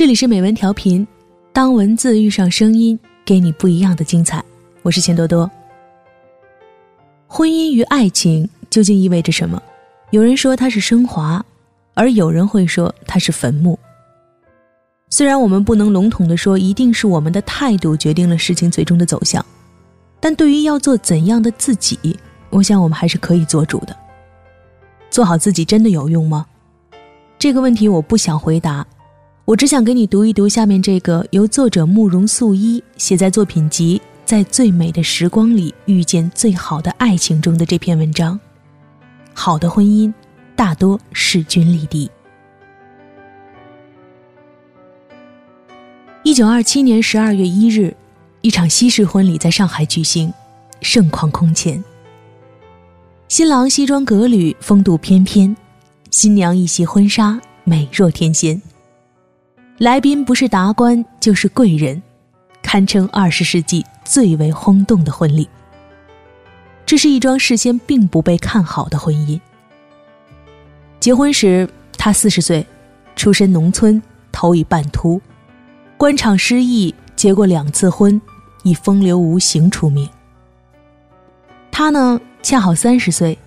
这里是美文调频，当文字遇上声音，给你不一样的精彩。我是钱多多。婚姻与爱情究竟意味着什么？有人说它是升华，而有人会说它是坟墓。虽然我们不能笼统的说一定是我们的态度决定了事情最终的走向，但对于要做怎样的自己，我想我们还是可以做主的。做好自己真的有用吗？这个问题我不想回答，我只想给你读一读下面这个由作者慕容素一写在作品集。在最美的时光里遇见最好的爱情中的这篇文章，好的婚姻大多势均力敌。一九二七年十二月一日，一场西式婚礼在上海举行，盛况空前。新郎西装革履，风度翩翩；新娘一袭婚纱，美若天仙。来宾不是达官就是贵人。堪称二十世纪最为轰动的婚礼。这是一桩事先并不被看好的婚姻。结婚时，他四十岁，出身农村，头已半秃，官场失意，结过两次婚，以风流无形出名。他呢，恰好三十岁，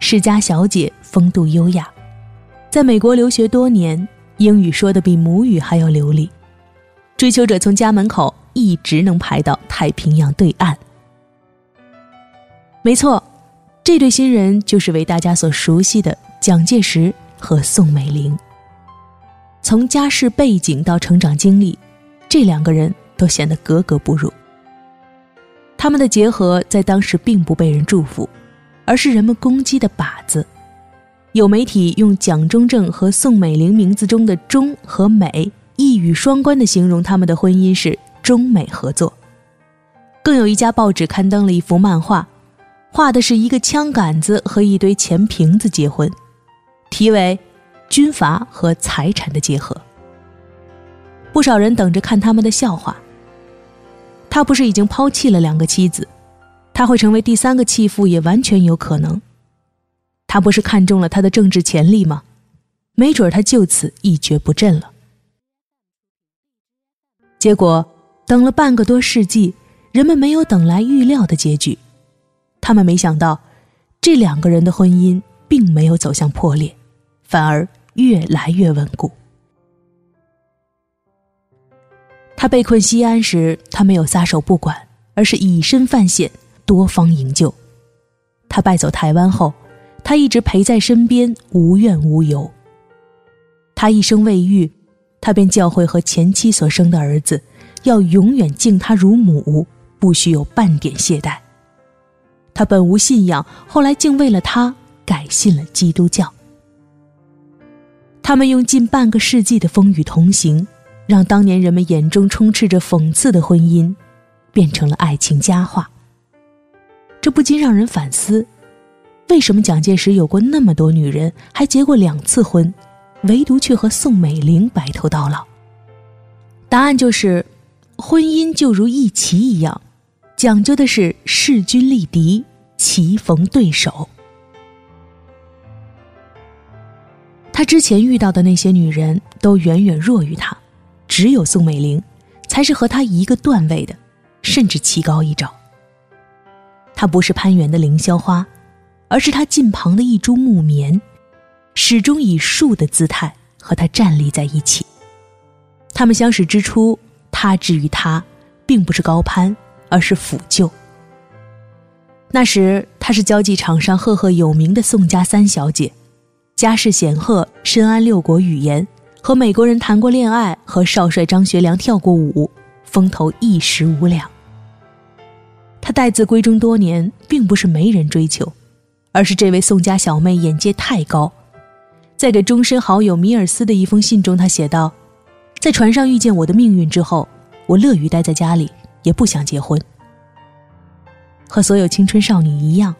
世家小姐，风度优雅，在美国留学多年，英语说的比母语还要流利。追求者从家门口。一直能排到太平洋对岸。没错，这对新人就是为大家所熟悉的蒋介石和宋美龄。从家世背景到成长经历，这两个人都显得格格不入。他们的结合在当时并不被人祝福，而是人们攻击的靶子。有媒体用蒋中正和宋美龄名字中的“中”和“美”一语双关的形容他们的婚姻是。中美合作，更有一家报纸刊登了一幅漫画，画的是一个枪杆子和一堆钱瓶子结婚，题为“军阀和财产的结合”。不少人等着看他们的笑话。他不是已经抛弃了两个妻子，他会成为第三个弃妇也完全有可能。他不是看中了他的政治潜力吗？没准他就此一蹶不振了。结果。等了半个多世纪，人们没有等来预料的结局。他们没想到，这两个人的婚姻并没有走向破裂，反而越来越稳固。他被困西安时，他没有撒手不管，而是以身犯险，多方营救。他败走台湾后，他一直陪在身边，无怨无尤。他一生未育，他便教会和前妻所生的儿子。要永远敬她如母，不许有半点懈怠。他本无信仰，后来竟为了她改信了基督教。他们用近半个世纪的风雨同行，让当年人们眼中充斥着讽刺的婚姻，变成了爱情佳话。这不禁让人反思：为什么蒋介石有过那么多女人，还结过两次婚，唯独却和宋美龄白头到老？答案就是。婚姻就如一棋一样，讲究的是势均力敌、棋逢对手。他之前遇到的那些女人都远远弱于他，只有宋美龄才是和他一个段位的，甚至棋高一招。她不是攀援的凌霄花，而是他近旁的一株木棉，始终以树的姿态和他站立在一起。他们相识之初。他至于他，并不是高攀，而是抚救。那时，他是交际场上赫赫有名的宋家三小姐，家世显赫，深谙六国语言，和美国人谈过恋爱，和少帅张学良跳过舞，风头一时无两。他待字闺中多年，并不是没人追求，而是这位宋家小妹眼界太高。在给终身好友米尔斯的一封信中，她写道。在船上遇见我的命运之后，我乐于待在家里，也不想结婚。和所有青春少女一样，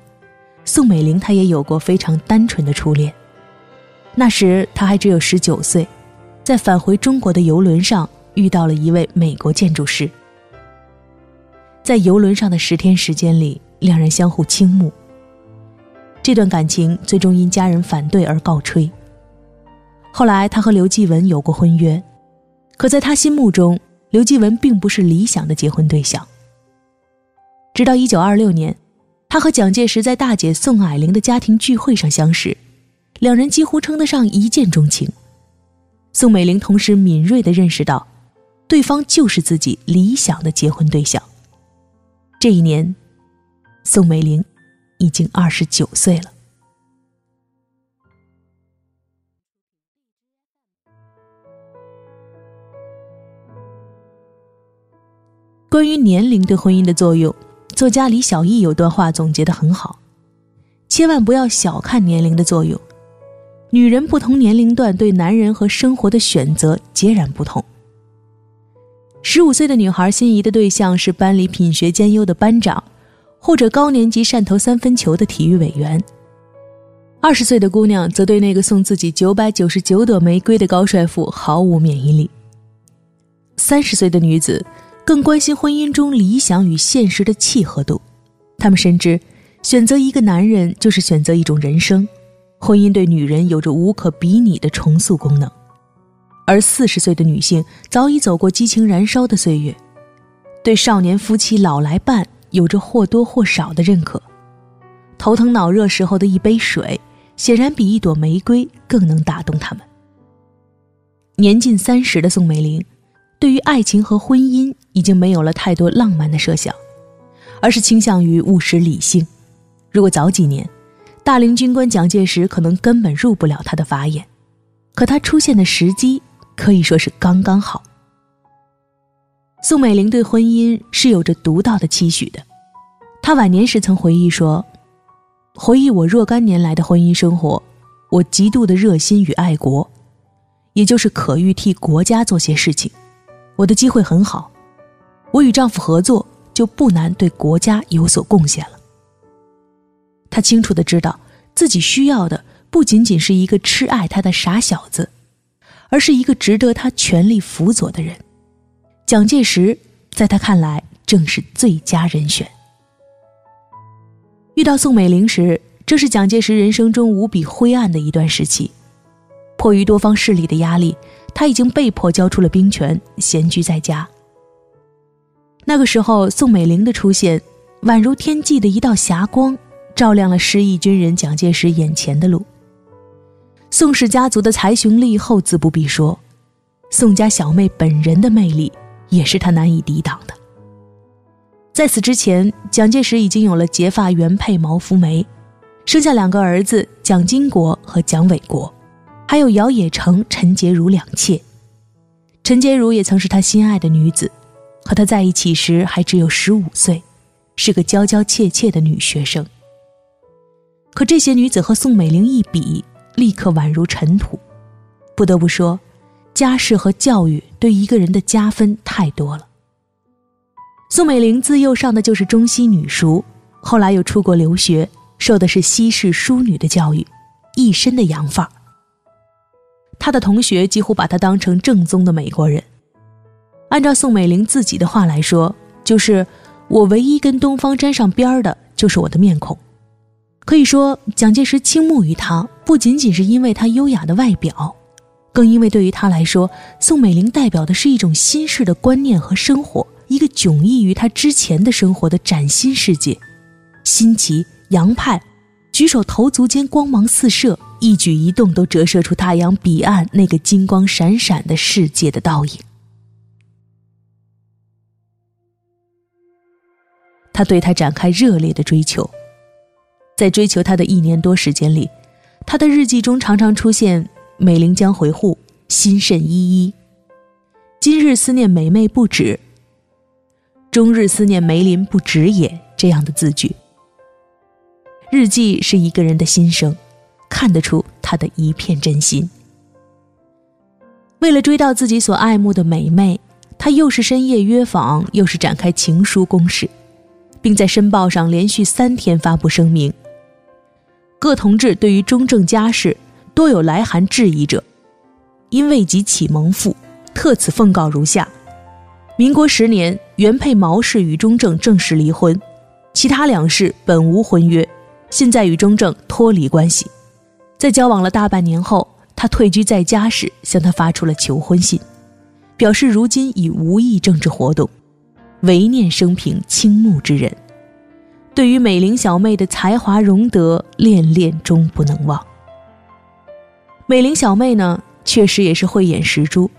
宋美龄她也有过非常单纯的初恋。那时她还只有十九岁，在返回中国的游轮上遇到了一位美国建筑师。在游轮上的十天时间里，两人相互倾慕。这段感情最终因家人反对而告吹。后来，他和刘继文有过婚约。可在他心目中，刘继文并不是理想的结婚对象。直到一九二六年，他和蒋介石在大姐宋霭龄的家庭聚会上相识，两人几乎称得上一见钟情。宋美龄同时敏锐地认识到，对方就是自己理想的结婚对象。这一年，宋美龄已经二十九岁了。关于年龄对婚姻的作用。作家李小艺有段话总结的很好：千万不要小看年龄的作用。女人不同年龄段对男人和生活的选择截然不同。十五岁的女孩心仪的对象是班里品学兼优的班长，或者高年级善投三分球的体育委员；二十岁的姑娘则对那个送自己九百九十九朵玫瑰的高帅富毫无免疫力；三十岁的女子。更关心婚姻中理想与现实的契合度，他们深知，选择一个男人就是选择一种人生，婚姻对女人有着无可比拟的重塑功能。而四十岁的女性早已走过激情燃烧的岁月，对少年夫妻老来伴有着或多或少的认可。头疼脑热时候的一杯水，显然比一朵玫瑰更能打动他们。年近三十的宋美龄。对于爱情和婚姻，已经没有了太多浪漫的设想，而是倾向于务实理性。如果早几年，大龄军官蒋介石可能根本入不了他的法眼，可他出现的时机可以说是刚刚好。宋美龄对婚姻是有着独到的期许的，她晚年时曾回忆说：“回忆我若干年来的婚姻生活，我极度的热心与爱国，也就是可欲替国家做些事情。”我的机会很好，我与丈夫合作就不难对国家有所贡献了。她清楚的知道自己需要的不仅仅是一个痴爱她的傻小子，而是一个值得她全力辅佐的人。蒋介石在他看来正是最佳人选。遇到宋美龄时，这是蒋介石人生中无比灰暗的一段时期，迫于多方势力的压力。他已经被迫交出了兵权，闲居在家。那个时候，宋美龄的出现，宛如天际的一道霞光，照亮了失意军人蒋介石眼前的路。宋氏家族的才雄力后自不必说，宋家小妹本人的魅力也是他难以抵挡的。在此之前，蒋介石已经有了结发原配毛福梅，生下两个儿子蒋经国和蒋纬国。还有姚冶诚、陈洁如两妾，陈洁如也曾是他心爱的女子，和他在一起时还只有十五岁，是个娇娇怯怯的女学生。可这些女子和宋美龄一比，立刻宛如尘土。不得不说，家世和教育对一个人的加分太多了。宋美龄自幼上的就是中西女塾，后来又出国留学，受的是西式淑女的教育，一身的洋范儿。他的同学几乎把他当成正宗的美国人。按照宋美龄自己的话来说，就是我唯一跟东方沾上边儿的，就是我的面孔。可以说，蒋介石倾慕于她，不仅仅是因为她优雅的外表，更因为对于他来说，宋美龄代表的是一种新式的观念和生活，一个迥异于他之前的生活的崭新世界，新奇洋派，举手投足间光芒四射。一举一动都折射出太阳彼岸那个金光闪闪的世界的倒影。他对他展开热烈的追求，在追求他的一年多时间里，他的日记中常常出现“美龄将回沪，心甚依依”，“今日思念美妹不止，终日思念梅林不止也”这样的字句。日记是一个人的心声。看得出他的一片真心。为了追到自己所爱慕的美妹，他又是深夜约访，又是展开情书攻势，并在《申报》上连续三天发布声明。各同志对于中正家事多有来函质疑者，因未及启蒙父，特此奉告如下：民国十年，原配毛氏与中正正式离婚，其他两世本无婚约，现在与中正脱离关系。在交往了大半年后，他退居在家时，向他发出了求婚信，表示如今已无意政治活动，唯念生平倾慕之人。对于美玲小妹的才华容德，恋恋终不能忘。美玲小妹呢，确实也是慧眼识珠，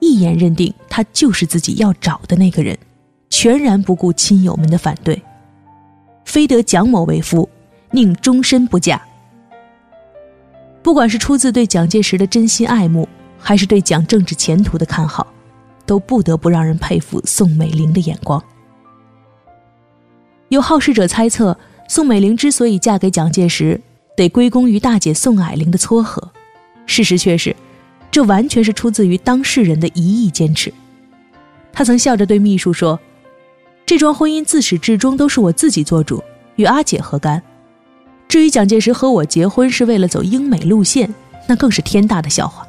一眼认定她就是自己要找的那个人，全然不顾亲友们的反对，非得蒋某为夫，宁终身不嫁。不管是出自对蒋介石的真心爱慕，还是对蒋政治前途的看好，都不得不让人佩服宋美龄的眼光。有好事者猜测，宋美龄之所以嫁给蒋介石，得归功于大姐宋霭龄的撮合。事实却是，这完全是出自于当事人的一意坚持。他曾笑着对秘书说：“这桩婚姻自始至终都是我自己做主，与阿姐何干？”至于蒋介石和我结婚是为了走英美路线，那更是天大的笑话。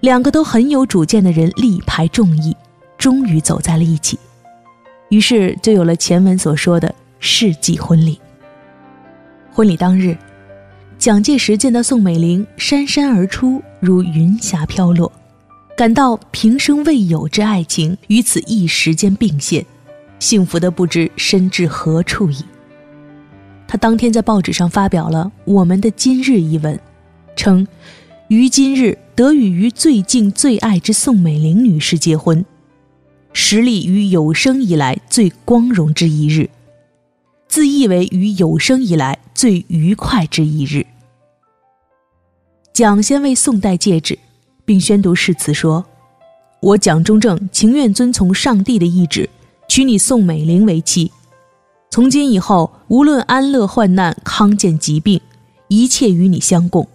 两个都很有主见的人力排众议，终于走在了一起，于是就有了前文所说的世纪婚礼。婚礼当日，蒋介石见到宋美龄姗姗而出，如云霞飘落，感到平生未有之爱情于此一时间并现，幸福的不知身至何处矣。他当天在报纸上发表了《我们的今日》一文，称：“于今日得与于最敬最爱之宋美龄女士结婚，实力于有生以来最光荣之一日，自意为于有生以来最愉快之一日。”蒋先为宋戴戒指，并宣读誓词说：“我蒋中正情愿遵从上帝的意志，娶你宋美龄为妻。”从今以后，无论安乐患难、康健疾病，一切与你相共，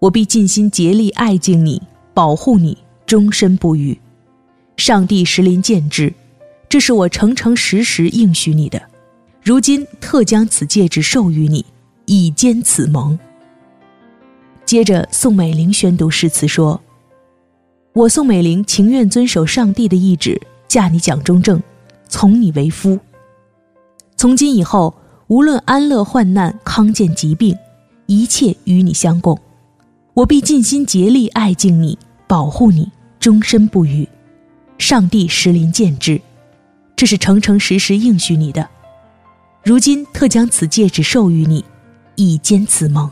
我必尽心竭力爱敬你、保护你，终身不渝。上帝实临见之，这是我诚诚实实应许你的。如今特将此戒指授予你，以坚此盟。接着，宋美龄宣读誓词说：“我宋美龄情愿遵守上帝的意志，嫁你蒋中正，从你为夫。”从今以后，无论安乐患难、康健疾病，一切与你相共，我必尽心竭力爱敬你、保护你，终身不渝。上帝实临见之，这是诚诚实实应许你的。如今特将此戒指授予你，以坚此盟。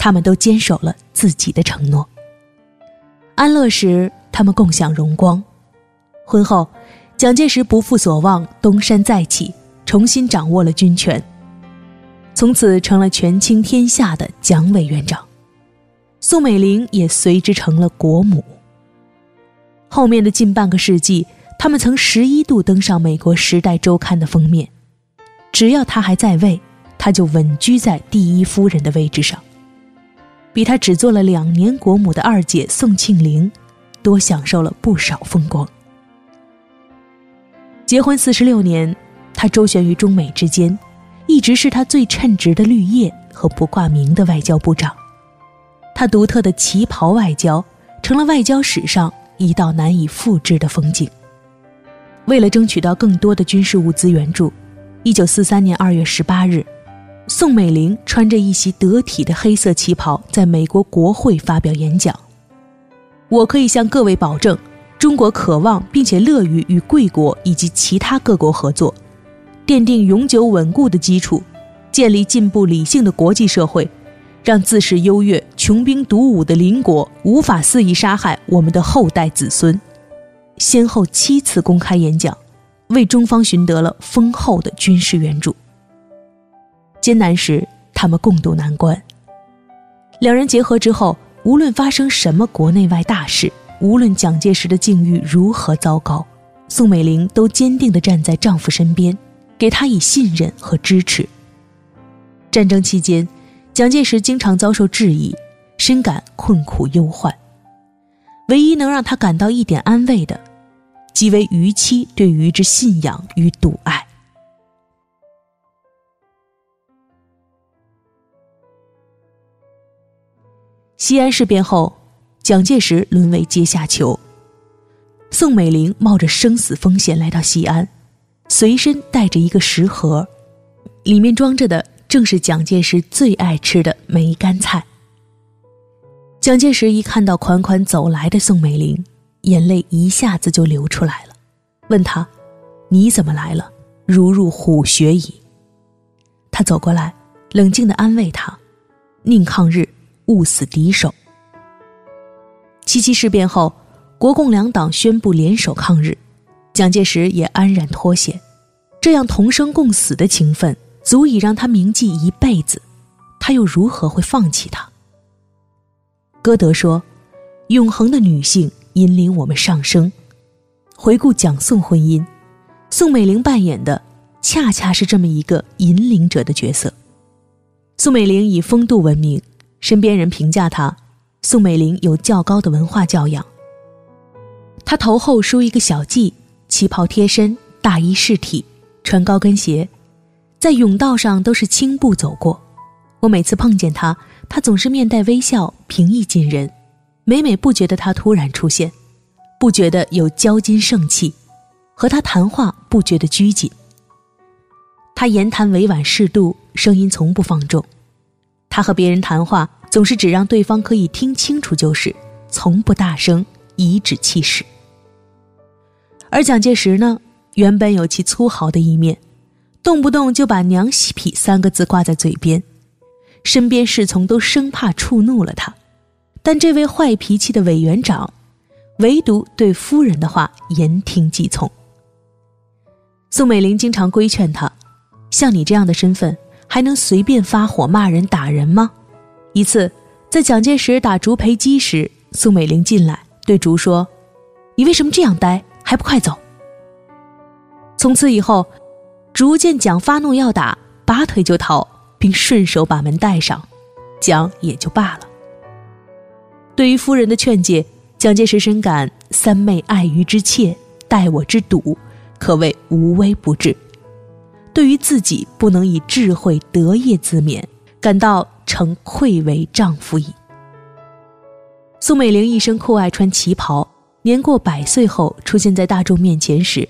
他们都坚守了自己的承诺。安乐时，他们共享荣光；婚后。蒋介石不负所望，东山再起，重新掌握了军权，从此成了权倾天下的蒋委员长。宋美龄也随之成了国母。后面的近半个世纪，他们曾十一度登上美国《时代周刊》的封面。只要他还在位，他就稳居在第一夫人的位置上，比他只做了两年国母的二姐宋庆龄，多享受了不少风光。结婚四十六年，他周旋于中美之间，一直是他最称职的绿叶和不挂名的外交部长。他独特的旗袍外交，成了外交史上一道难以复制的风景。为了争取到更多的军事物资援助，一九四三年二月十八日，宋美龄穿着一袭得体的黑色旗袍，在美国国会发表演讲。我可以向各位保证。中国渴望并且乐于与贵国以及其他各国合作，奠定永久稳固的基础，建立进步理性的国际社会，让自恃优越、穷兵黩武的邻国无法肆意杀害我们的后代子孙。先后七次公开演讲，为中方寻得了丰厚的军事援助。艰难时，他们共度难关。两人结合之后，无论发生什么国内外大事。无论蒋介石的境遇如何糟糕，宋美龄都坚定地站在丈夫身边，给他以信任和支持。战争期间，蒋介石经常遭受质疑，深感困苦忧患。唯一能让他感到一点安慰的，即为余妻对于之信仰与笃爱。西安事变后。蒋介石沦为阶下囚，宋美龄冒着生死风险来到西安，随身带着一个食盒，里面装着的正是蒋介石最爱吃的梅干菜。蒋介石一看到款款走来的宋美龄，眼泪一下子就流出来了，问他：“你怎么来了？如入虎穴矣。”他走过来，冷静地安慰他：“宁抗日，勿死敌手。”七七事变后，国共两党宣布联手抗日，蒋介石也安然脱险。这样同生共死的情分，足以让他铭记一辈子。他又如何会放弃他？歌德说：“永恒的女性引领我们上升。”回顾蒋宋婚姻，宋美龄扮演的恰恰是这么一个引领者的角色。宋美龄以风度闻名，身边人评价她：宋美龄有较高的文化教养。她头后梳一个小髻，旗袍贴身，大衣饰体，穿高跟鞋，在甬道上都是轻步走过。我每次碰见她。他总是面带微笑，平易近人，每每不觉得他突然出现，不觉得有骄矜盛气，和他谈话不觉得拘谨。他言谈委婉适度，声音从不放纵。他和别人谈话总是只让对方可以听清楚就是，从不大声，颐指气使。而蒋介石呢，原本有其粗豪的一面，动不动就把“娘西皮”三个字挂在嘴边。身边侍从都生怕触怒了他，但这位坏脾气的委员长，唯独对夫人的话言听计从。宋美龄经常规劝他：“像你这样的身份，还能随便发火骂人打人吗？”一次，在蒋介石打竹培基时，宋美龄进来对竹说：“你为什么这样呆？还不快走！”从此以后，竹见蒋发怒要打，拔腿就逃。并顺手把门带上，蒋也就罢了。对于夫人的劝诫，蒋介石深感三妹爱鱼之切，待我之笃，可谓无微不至。对于自己不能以智慧德业自勉，感到诚愧为丈夫矣。宋美龄一生酷爱穿旗袍，年过百岁后出现在大众面前时，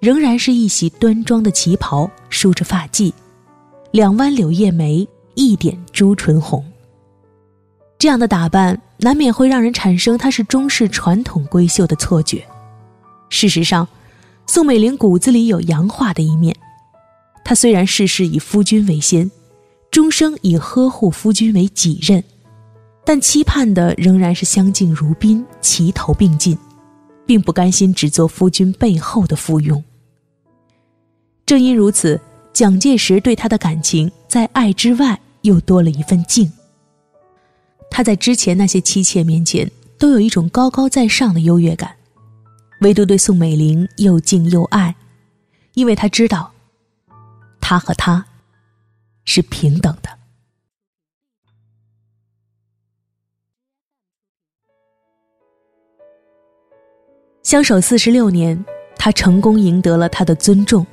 仍然是一袭端庄的旗袍，梳着发髻。两弯柳叶眉，一点朱唇红。这样的打扮难免会让人产生她是中式传统闺秀的错觉。事实上，宋美龄骨子里有洋化的一面。她虽然事事以夫君为先，终生以呵护夫君为己任，但期盼的仍然是相敬如宾、齐头并进，并不甘心只做夫君背后的附庸。正因如此。蒋介石对他的感情，在爱之外又多了一份敬。他在之前那些妻妾面前，都有一种高高在上的优越感，唯独对宋美龄又敬又爱，因为他知道，他和她是平等的。相守四十六年，他成功赢得了他的尊重、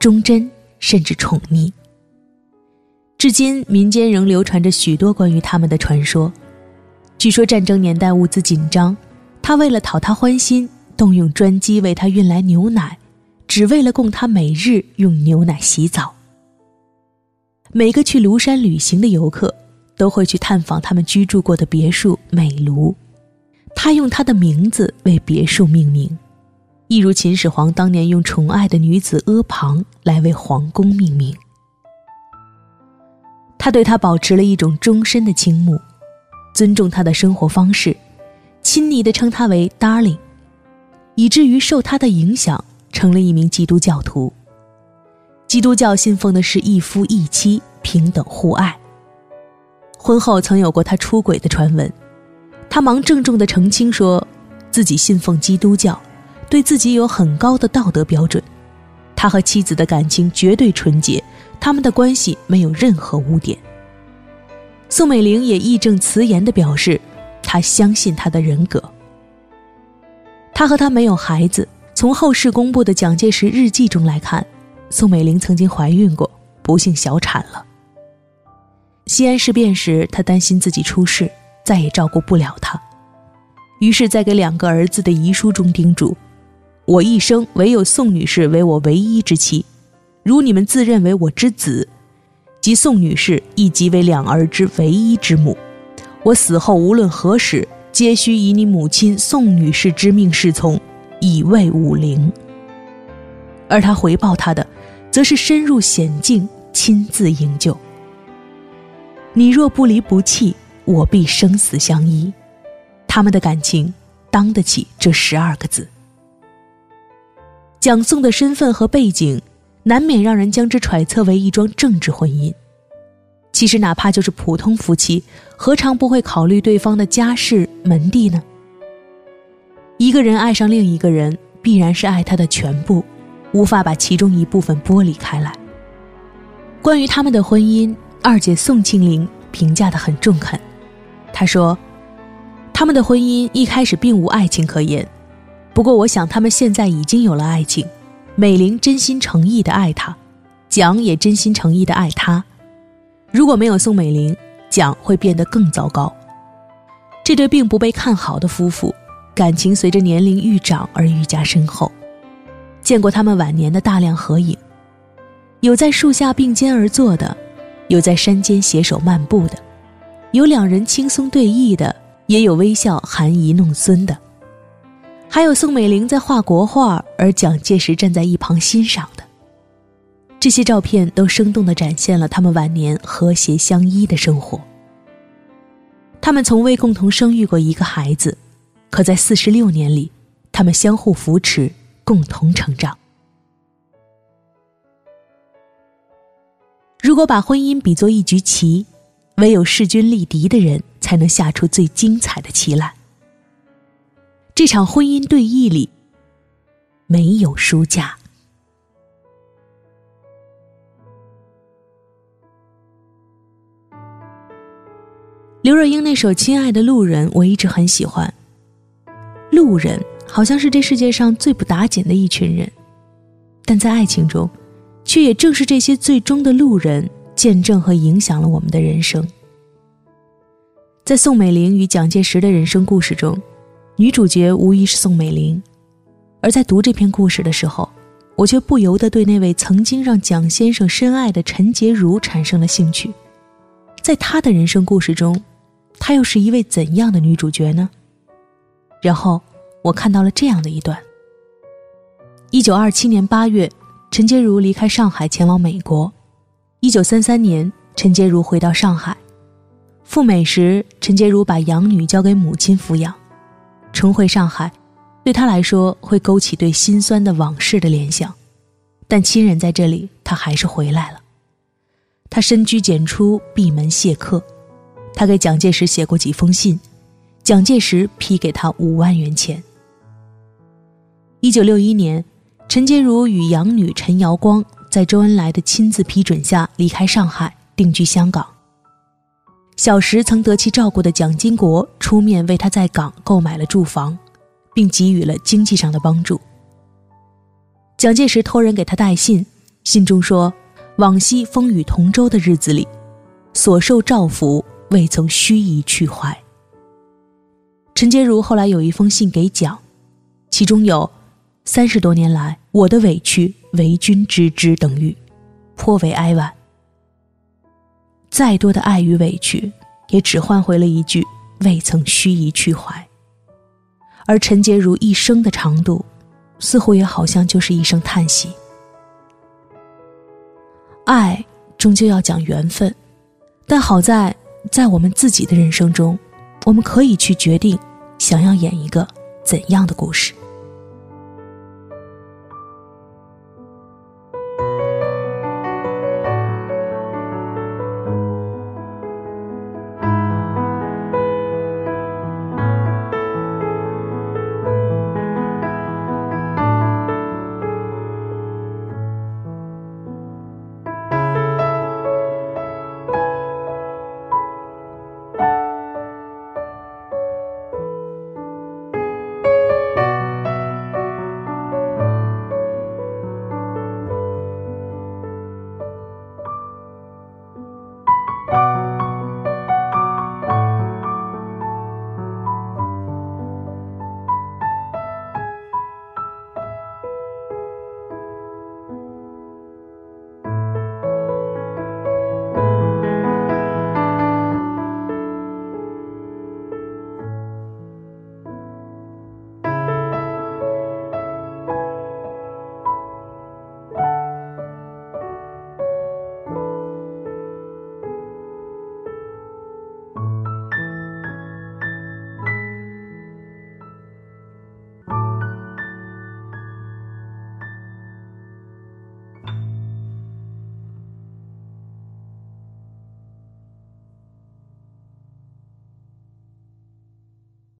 忠贞。甚至宠溺。至今，民间仍流传着许多关于他们的传说。据说战争年代物资紧张，他为了讨她欢心，动用专机为她运来牛奶，只为了供他每日用牛奶洗澡。每个去庐山旅行的游客，都会去探访他们居住过的别墅美庐，他用他的名字为别墅命名。一如秦始皇当年用宠爱的女子阿房来为皇宫命名，他对她保持了一种终身的倾慕，尊重她的生活方式，亲昵地称她为 “darling”，以至于受她的影响成了一名基督教徒。基督教信奉的是一夫一妻平等互爱。婚后曾有过他出轨的传闻，他忙郑重的澄清说，自己信奉基督教。对自己有很高的道德标准，他和妻子的感情绝对纯洁，他们的关系没有任何污点。宋美龄也义正辞严的表示，她相信他的人格。他和他没有孩子，从后世公布的蒋介石日记中来看，宋美龄曾经怀孕过，不幸小产了。西安事变时，他担心自己出事，再也照顾不了他，于是，在给两个儿子的遗书中叮嘱。我一生唯有宋女士为我唯一之妻，如你们自认为我之子，即宋女士亦即为两儿之唯一之母，我死后无论何时，皆需以你母亲宋女士之命侍从，以慰武陵。而他回报他的，则是深入险境，亲自营救。你若不离不弃，我必生死相依。他们的感情，当得起这十二个字。蒋宋的身份和背景，难免让人将之揣测为一桩政治婚姻。其实，哪怕就是普通夫妻，何尝不会考虑对方的家世门第呢？一个人爱上另一个人，必然是爱他的全部，无法把其中一部分剥离开来。关于他们的婚姻，二姐宋庆龄评价的很中肯。她说：“他们的婚姻一开始并无爱情可言，不过我想他们现在已经有了爱情。美玲真心诚意的爱他，蒋也真心诚意的爱他。”如果没有宋美龄，蒋会变得更糟糕。这对并不被看好的夫妇，感情随着年龄愈长而愈加深厚。见过他们晚年的大量合影，有在树下并肩而坐的，有在山间携手漫步的，有两人轻松对弈的，也有微笑含饴弄孙的，还有宋美龄在画国画，而蒋介石站在一旁欣赏的。这些照片都生动地展现了他们晚年和谐相依的生活。他们从未共同生育过一个孩子，可在四十六年里，他们相互扶持，共同成长。如果把婚姻比作一局棋，唯有势均力敌的人才能下出最精彩的棋来。这场婚姻对弈里，没有输家。刘若英那首《亲爱的路人》，我一直很喜欢。路人好像是这世界上最不打紧的一群人，但在爱情中，却也正是这些最终的路人，见证和影响了我们的人生。在宋美龄与蒋介石的人生故事中，女主角无疑是宋美龄。而在读这篇故事的时候，我却不由得对那位曾经让蒋先生深爱的陈洁如产生了兴趣。在她的人生故事中。她又是一位怎样的女主角呢？然后我看到了这样的一段：一九二七年八月，陈洁如离开上海前往美国；一九三三年，陈洁如回到上海，赴美时，陈洁如把养女交给母亲抚养。重回上海，对她来说会勾起对心酸的往事的联想，但亲人在这里，她还是回来了。她深居简出，闭门谢客。他给蒋介石写过几封信，蒋介石批给他五万元钱。一九六一年，陈洁如与养女陈瑶光在周恩来的亲自批准下离开上海，定居香港。小时曾得其照顾的蒋经国出面为他在港购买了住房，并给予了经济上的帮助。蒋介石托人给他带信，信中说：“往昔风雨同舟的日子里，所受照拂。”未曾虚以去怀。陈洁如后来有一封信给蒋，其中有“三十多年来我的委屈为君知之”等语，颇为哀婉。再多的爱与委屈，也只换回了一句“未曾虚以去怀”。而陈洁如一生的长度，似乎也好像就是一声叹息。爱终究要讲缘分，但好在。在我们自己的人生中，我们可以去决定，想要演一个怎样的故事。